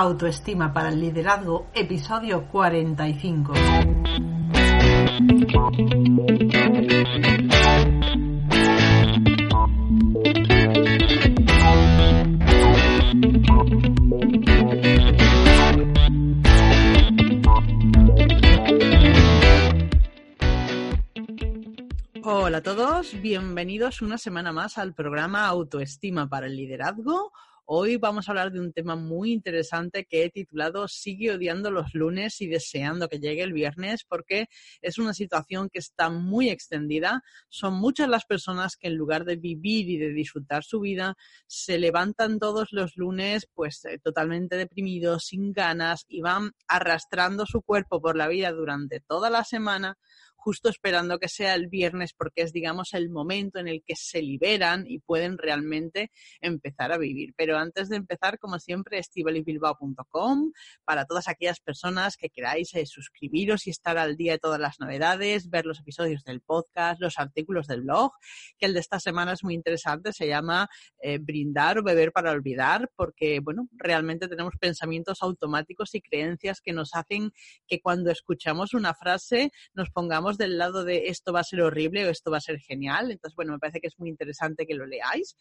Autoestima para el Liderazgo, episodio 45. Hola a todos, bienvenidos una semana más al programa Autoestima para el Liderazgo. Hoy vamos a hablar de un tema muy interesante que he titulado Sigue odiando los lunes y deseando que llegue el viernes porque es una situación que está muy extendida. Son muchas las personas que en lugar de vivir y de disfrutar su vida se levantan todos los lunes pues eh, totalmente deprimidos, sin ganas y van arrastrando su cuerpo por la vida durante toda la semana justo esperando que sea el viernes porque es, digamos, el momento en el que se liberan y pueden realmente empezar a vivir. Pero antes de empezar, como siempre, estivalibilbao.com para todas aquellas personas que queráis eh, suscribiros y estar al día de todas las novedades, ver los episodios del podcast, los artículos del blog, que el de esta semana es muy interesante, se llama eh, Brindar o Beber para Olvidar, porque, bueno, realmente tenemos pensamientos automáticos y creencias que nos hacen que cuando escuchamos una frase nos pongamos del lado de esto va a ser horrible o esto va a ser genial. Entonces, bueno, me parece que es muy interesante que lo leáis.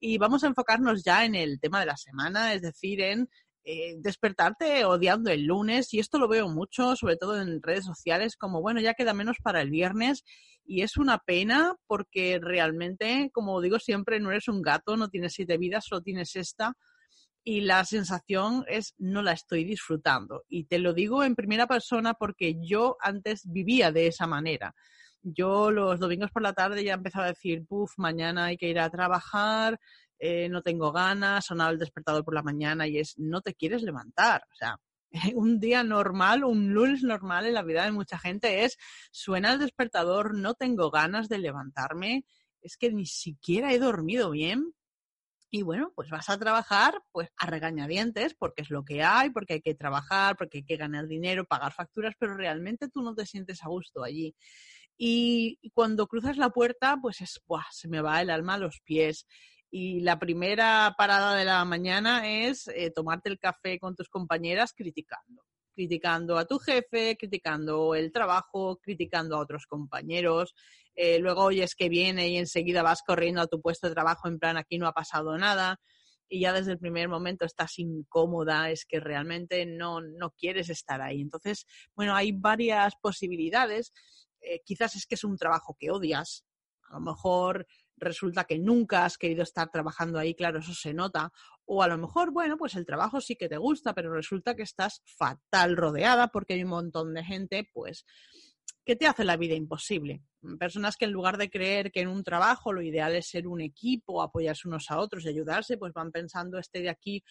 Y vamos a enfocarnos ya en el tema de la semana, es decir, en eh, despertarte odiando el lunes. Y esto lo veo mucho, sobre todo en redes sociales, como, bueno, ya queda menos para el viernes. Y es una pena porque realmente, como digo siempre, no eres un gato, no tienes siete vidas, solo tienes esta y la sensación es no la estoy disfrutando. Y te lo digo en primera persona porque yo antes vivía de esa manera. Yo los domingos por la tarde ya empezaba a decir, puff, mañana hay que ir a trabajar, eh, no tengo ganas, sonaba el despertador por la mañana y es, no te quieres levantar. O sea, un día normal, un lunes normal en la vida de mucha gente es, suena el despertador, no tengo ganas de levantarme, es que ni siquiera he dormido bien y bueno, pues vas a trabajar pues a regañadientes porque es lo que hay, porque hay que trabajar, porque hay que ganar dinero, pagar facturas, pero realmente tú no te sientes a gusto allí. Y, cuando cruzas la puerta, pues es, ¡buah! se me va el alma a los pies. Y la primera parada de la mañana es eh, tomarte el café con tus compañeras criticando criticando a tu jefe, criticando el trabajo, criticando a otros compañeros. Eh, luego oyes que viene y enseguida vas corriendo a tu puesto de trabajo en plan aquí no ha pasado nada y ya desde el primer momento estás incómoda, es que realmente no, no quieres estar ahí. Entonces, bueno, hay varias posibilidades. Eh, quizás es que es un trabajo que odias. A lo mejor resulta que nunca has querido estar trabajando ahí, claro, eso se nota. O a lo mejor, bueno, pues el trabajo sí que te gusta, pero resulta que estás fatal rodeada porque hay un montón de gente, pues, que te hace la vida imposible. Personas que en lugar de creer que en un trabajo lo ideal es ser un equipo, apoyarse unos a otros y ayudarse, pues van pensando, este de aquí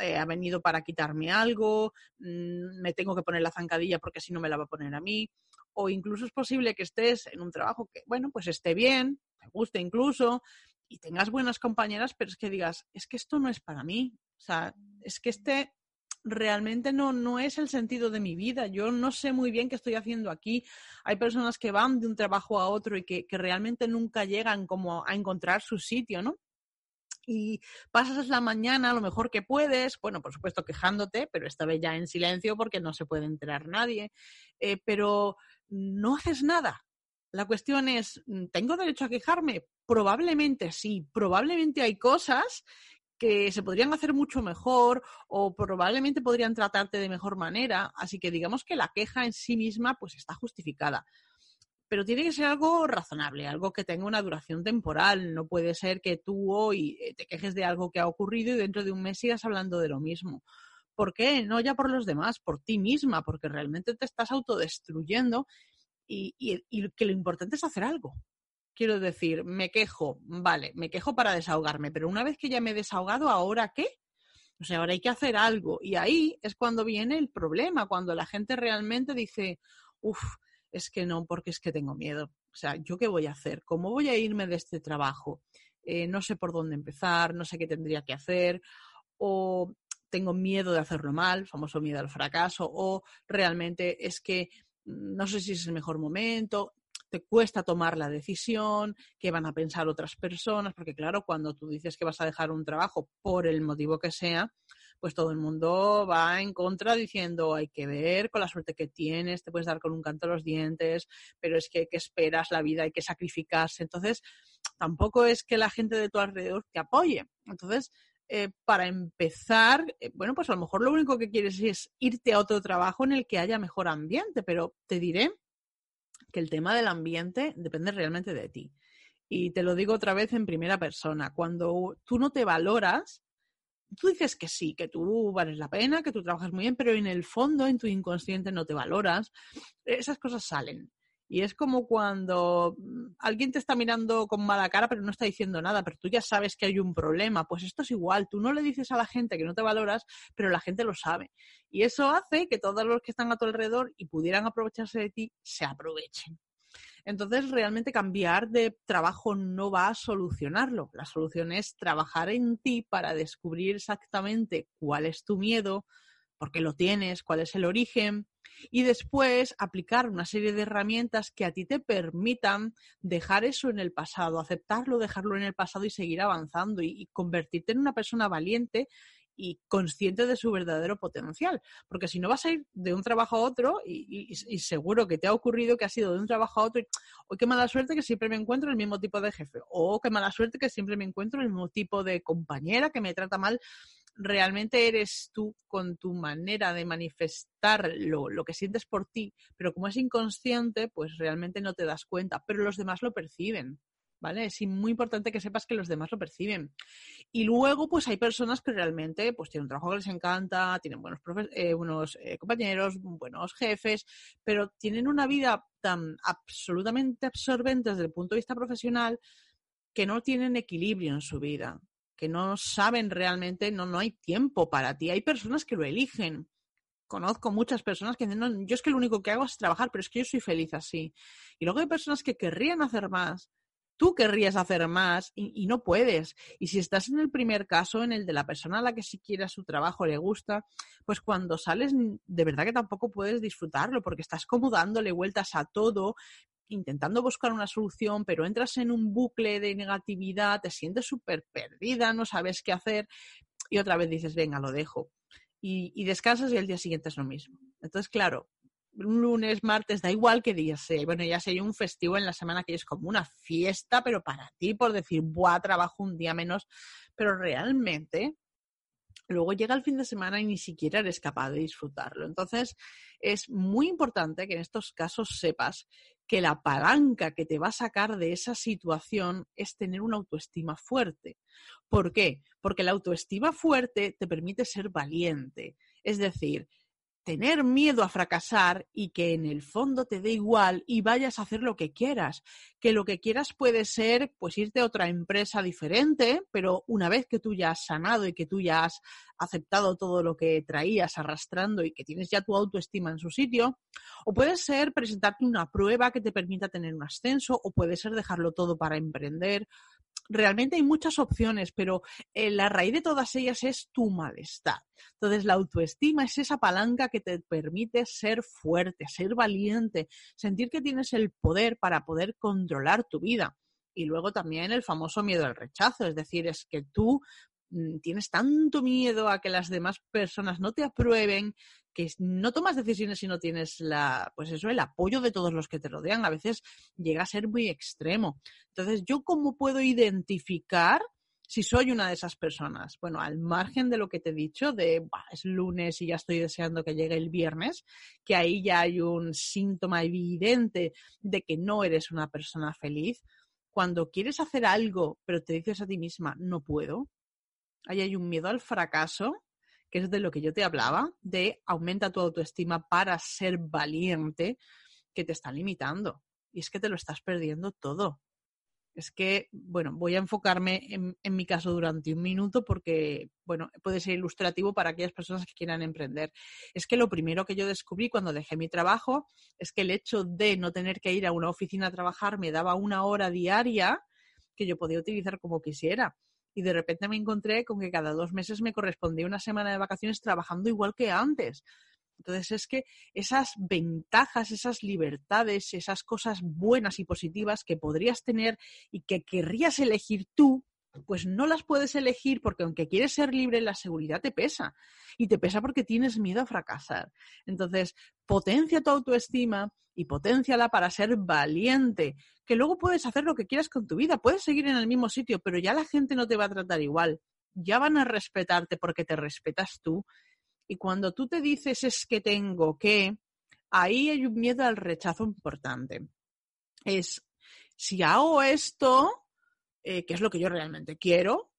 eh, ha venido para quitarme algo, mm, me tengo que poner la zancadilla porque si no me la va a poner a mí. O incluso es posible que estés en un trabajo que, bueno, pues esté bien, te guste incluso, y tengas buenas compañeras, pero es que digas, es que esto no es para mí. O sea, es que este realmente no, no es el sentido de mi vida. Yo no sé muy bien qué estoy haciendo aquí. Hay personas que van de un trabajo a otro y que, que realmente nunca llegan como a encontrar su sitio, ¿no? y pasas la mañana lo mejor que puedes, bueno, por supuesto quejándote, pero esta vez ya en silencio porque no se puede enterar nadie, eh, pero no haces nada. La cuestión es, ¿tengo derecho a quejarme? Probablemente sí, probablemente hay cosas que se podrían hacer mucho mejor o probablemente podrían tratarte de mejor manera, así que digamos que la queja en sí misma pues está justificada. Pero tiene que ser algo razonable, algo que tenga una duración temporal. No puede ser que tú hoy eh, te quejes de algo que ha ocurrido y dentro de un mes sigas hablando de lo mismo. ¿Por qué? No ya por los demás, por ti misma, porque realmente te estás autodestruyendo y, y que lo importante es hacer algo. Quiero decir, me quejo, vale, me quejo para desahogarme, pero una vez que ya me he desahogado, ¿ahora qué? O sea, ahora hay que hacer algo. Y ahí es cuando viene el problema, cuando la gente realmente dice, uff, es que no, porque es que tengo miedo. O sea, ¿yo qué voy a hacer? ¿Cómo voy a irme de este trabajo? Eh, no sé por dónde empezar, no sé qué tendría que hacer, o tengo miedo de hacerlo mal, famoso miedo al fracaso, o realmente es que mm, no sé si es el mejor momento, te cuesta tomar la decisión, qué van a pensar otras personas, porque claro, cuando tú dices que vas a dejar un trabajo por el motivo que sea, pues todo el mundo va en contra diciendo hay que ver con la suerte que tienes, te puedes dar con un canto a los dientes, pero es que, que esperas la vida, hay que sacrificarse. Entonces, tampoco es que la gente de tu alrededor te apoye. Entonces, eh, para empezar, eh, bueno, pues a lo mejor lo único que quieres es irte a otro trabajo en el que haya mejor ambiente, pero te diré que el tema del ambiente depende realmente de ti. Y te lo digo otra vez en primera persona. Cuando tú no te valoras, tú dices que sí, que tú vales la pena, que tú trabajas muy bien, pero en el fondo, en tu inconsciente, no te valoras. Esas cosas salen. Y es como cuando mm, alguien te está mirando con mala cara, pero no está diciendo nada, pero tú ya sabes que hay un problema. Pues esto es igual. Tú no le dices a la gente que no te valoras, pero la gente lo sabe. Y eso hace que todos los que están a tu alrededor y pudieran aprovecharse de ti, se aprovechen. Entonces, realmente cambiar de trabajo no va a solucionarlo. La solución es trabajar en ti para descubrir exactamente cuál es tu miedo, por qué lo tienes, cuál es el origen, y después aplicar una serie de herramientas que a ti te permitan dejar eso en el pasado, aceptarlo, dejarlo en el pasado y seguir avanzando y, convertirte en una persona valiente y consciente de su verdadero potencial. Porque si no vas a ir de un trabajo a otro, y, seguro que te ha ocurrido que has ido de un trabajo a otro, y qué mala suerte que siempre me encuentro el mismo tipo de jefe, o qué mala suerte que siempre me encuentro el mismo tipo de compañera que me trata mal realmente eres tú con tu manera de manifestar lo, que sientes por ti, pero como es inconsciente, pues realmente no te das cuenta, pero los demás lo perciben. ¿Vale? Es muy importante que sepas que los demás lo perciben. Y luego, pues hay personas que realmente pues, tienen un trabajo que les encanta, tienen buenos, eh, buenos eh, compañeros, buenos jefes, pero tienen una vida tan absolutamente absorbente desde el punto de vista profesional que no tienen equilibrio en su vida que no saben realmente, no, no hay tiempo para ti. Hay personas que lo eligen. Conozco muchas personas que dicen, no, yo es que lo único que hago es trabajar, pero es que yo soy feliz así. Y luego hay personas que querrían hacer más, tú querrías hacer más y, no puedes. Y si estás en el primer caso, en el de la persona a la que siquiera su trabajo le gusta, pues cuando sales de verdad que tampoco puedes disfrutarlo porque estás como dándole vueltas a todo intentando buscar una solución, pero entras en un bucle de negatividad, te sientes súper perdida, no sabes qué hacer y otra vez dices, venga, lo dejo. Y, descansas y el día siguiente es lo mismo. Entonces, claro, un lunes, martes, da igual que día sea. Bueno, ya sería un festivo en la semana que es como una fiesta, pero para ti, por decir, buah, trabajo un día menos. Pero realmente luego llega el fin de semana y ni siquiera eres capaz de disfrutarlo. Entonces, es muy importante que en estos casos sepas que la palanca que te va a sacar de esa situación es tener una autoestima fuerte. ¿Por qué? Porque la autoestima fuerte te permite ser valiente. Es decir, tener miedo a fracasar y que en el fondo te dé igual y vayas a hacer lo que quieras. Que lo que quieras puede ser pues irte a otra empresa diferente, pero una vez que tú ya has sanado y que tú ya has aceptado todo lo que traías arrastrando y que tienes ya tu autoestima en su sitio, o puede ser presentarte una prueba que te permita tener un ascenso, o puede ser dejarlo todo para emprender, realmente hay muchas opciones, pero eh, la raíz de todas ellas es tu malestar. Entonces, la autoestima es esa palanca que te permite ser fuerte, ser valiente, sentir que tienes el poder para poder controlar tu vida. Y luego también el famoso miedo al rechazo, es decir, es que tú mm, tienes tanto miedo a que las demás personas no te aprueben, que no tomas decisiones si no tienes la, pues eso, el apoyo de todos los que te rodean. A veces llega a ser muy extremo. Entonces, ¿yo cómo puedo identificar si soy una de esas personas? Bueno, al margen de lo que te he dicho, de es lunes y ya estoy deseando que llegue el viernes, que ahí ya hay un síntoma evidente de que no eres una persona feliz. Cuando quieres hacer algo, pero te dices a ti misma, no puedo, ahí hay un miedo al fracaso que es de lo que yo te hablaba, de aumenta tu autoestima para ser valiente, que te está limitando. Y es que te lo estás perdiendo todo. Es que, bueno, voy a enfocarme en, en, mi caso durante un minuto porque, bueno, puede ser ilustrativo para aquellas personas que quieran emprender. Es que lo primero que yo descubrí cuando dejé mi trabajo es que el hecho de no tener que ir a una oficina a trabajar me daba una hora diaria que yo podía utilizar como quisiera y de repente me encontré con que cada dos meses me correspondía una semana de vacaciones trabajando igual que antes. Entonces es que esas ventajas, esas libertades, esas cosas buenas y positivas que podrías tener y que querrías elegir tú, pues no las puedes elegir porque aunque quieres ser libre, la seguridad te pesa. Y te pesa porque tienes miedo a fracasar. Entonces, potencia tu autoestima y potenciala para ser valiente, que luego puedes hacer lo que quieras con tu vida, puedes seguir en el mismo sitio, pero ya la gente no te va a tratar igual. Ya van a respetarte porque te respetas tú. Y cuando tú te dices es que tengo que, ahí hay un miedo al rechazo importante. Es, si hago esto, eh, que es lo que yo realmente quiero,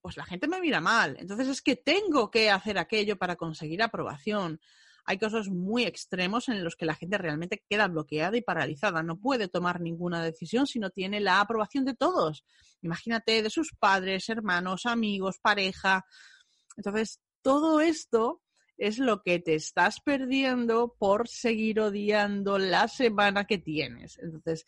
pues la gente me mira mal. Entonces es que tengo que hacer aquello para conseguir aprobación. Hay casos muy extremos en los que la gente realmente queda bloqueada y paralizada. No puede tomar ninguna decisión si no tiene la aprobación de todos. Imagínate de sus padres, hermanos, amigos, pareja. Entonces, todo esto es lo que te estás perdiendo por seguir odiando la semana que tienes. Entonces,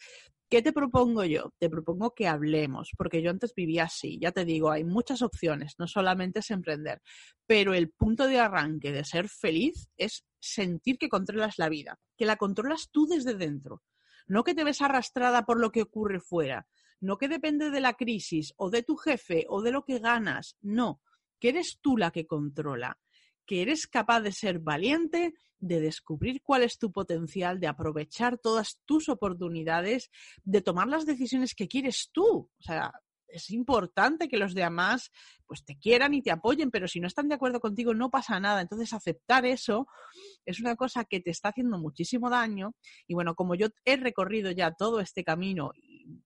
¿Qué te propongo yo? Te propongo que hablemos, porque yo antes vivía así, ya te digo, hay muchas opciones, no solamente es emprender, pero el punto de arranque de ser feliz es sentir que controlas la vida, que la controlas tú desde dentro, no que te ves arrastrada por lo que ocurre fuera, no que depende de la crisis o de tu jefe o de lo que ganas, no, que eres tú la que controla, que eres capaz de ser valiente, de descubrir cuál es tu potencial, de aprovechar todas tus oportunidades, de tomar las decisiones que quieres tú. O sea, es importante que los demás pues te quieran y te apoyen, pero si no están de acuerdo contigo no pasa nada. Entonces aceptar eso es una cosa que te está haciendo muchísimo daño y bueno, como yo he recorrido ya todo este camino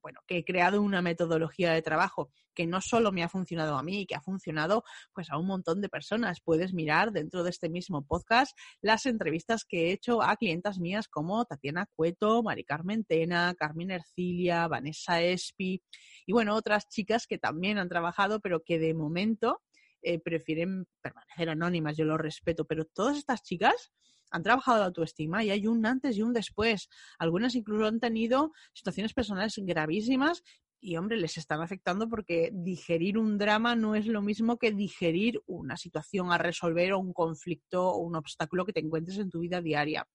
bueno, que he creado una metodología de trabajo que no solo me ha funcionado a mí, que ha funcionado pues a un montón de personas. Puedes mirar dentro de este mismo podcast las entrevistas que he hecho a clientas mías como Tatiana Cueto, Mari Carmen Tena, Carmen Ercilia, Vanessa Espi y bueno, otras chicas que también han trabajado, pero que de momento eh, prefieren permanecer anónimas, yo lo respeto, pero todas estas chicas han trabajado la autoestima y hay un antes y un después. Algunas incluso han tenido situaciones personales gravísimas y, hombre, les están afectando porque digerir un drama no es lo mismo que digerir una situación a resolver o un conflicto o un obstáculo que te encuentres en tu vida diaria.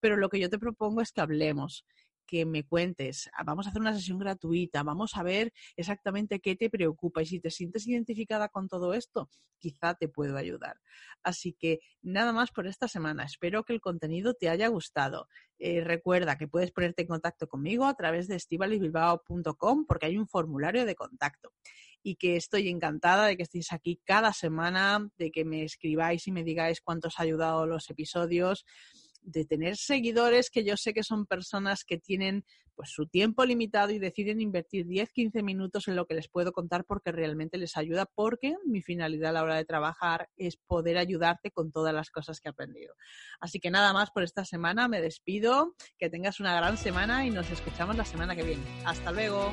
Pero lo que yo te propongo es que hablemos, que me cuentes. Ah, vamos a hacer una sesión gratuita, vamos a ver exactamente qué te preocupa y si te sientes identificada con todo esto, quizá te puedo ayudar. Así que nada más por esta semana. Espero que el contenido te haya gustado. Eh, recuerda que puedes ponerte en contacto conmigo a través de estivalibilbao.com porque hay un formulario de contacto y que estoy encantada de que estéis aquí cada semana, de que me escribáis y me digáis cuántos ha ayudado los episodios de tener seguidores que yo sé que son personas que tienen pues su tiempo limitado y deciden invertir 10, 15 minutos en lo que les puedo contar porque realmente les ayuda porque mi finalidad a la hora de trabajar es poder ayudarte con todas las cosas que he aprendido. Así que nada más por esta semana, me despido, que tengas una gran semana y nos escuchamos la semana que viene. Hasta luego.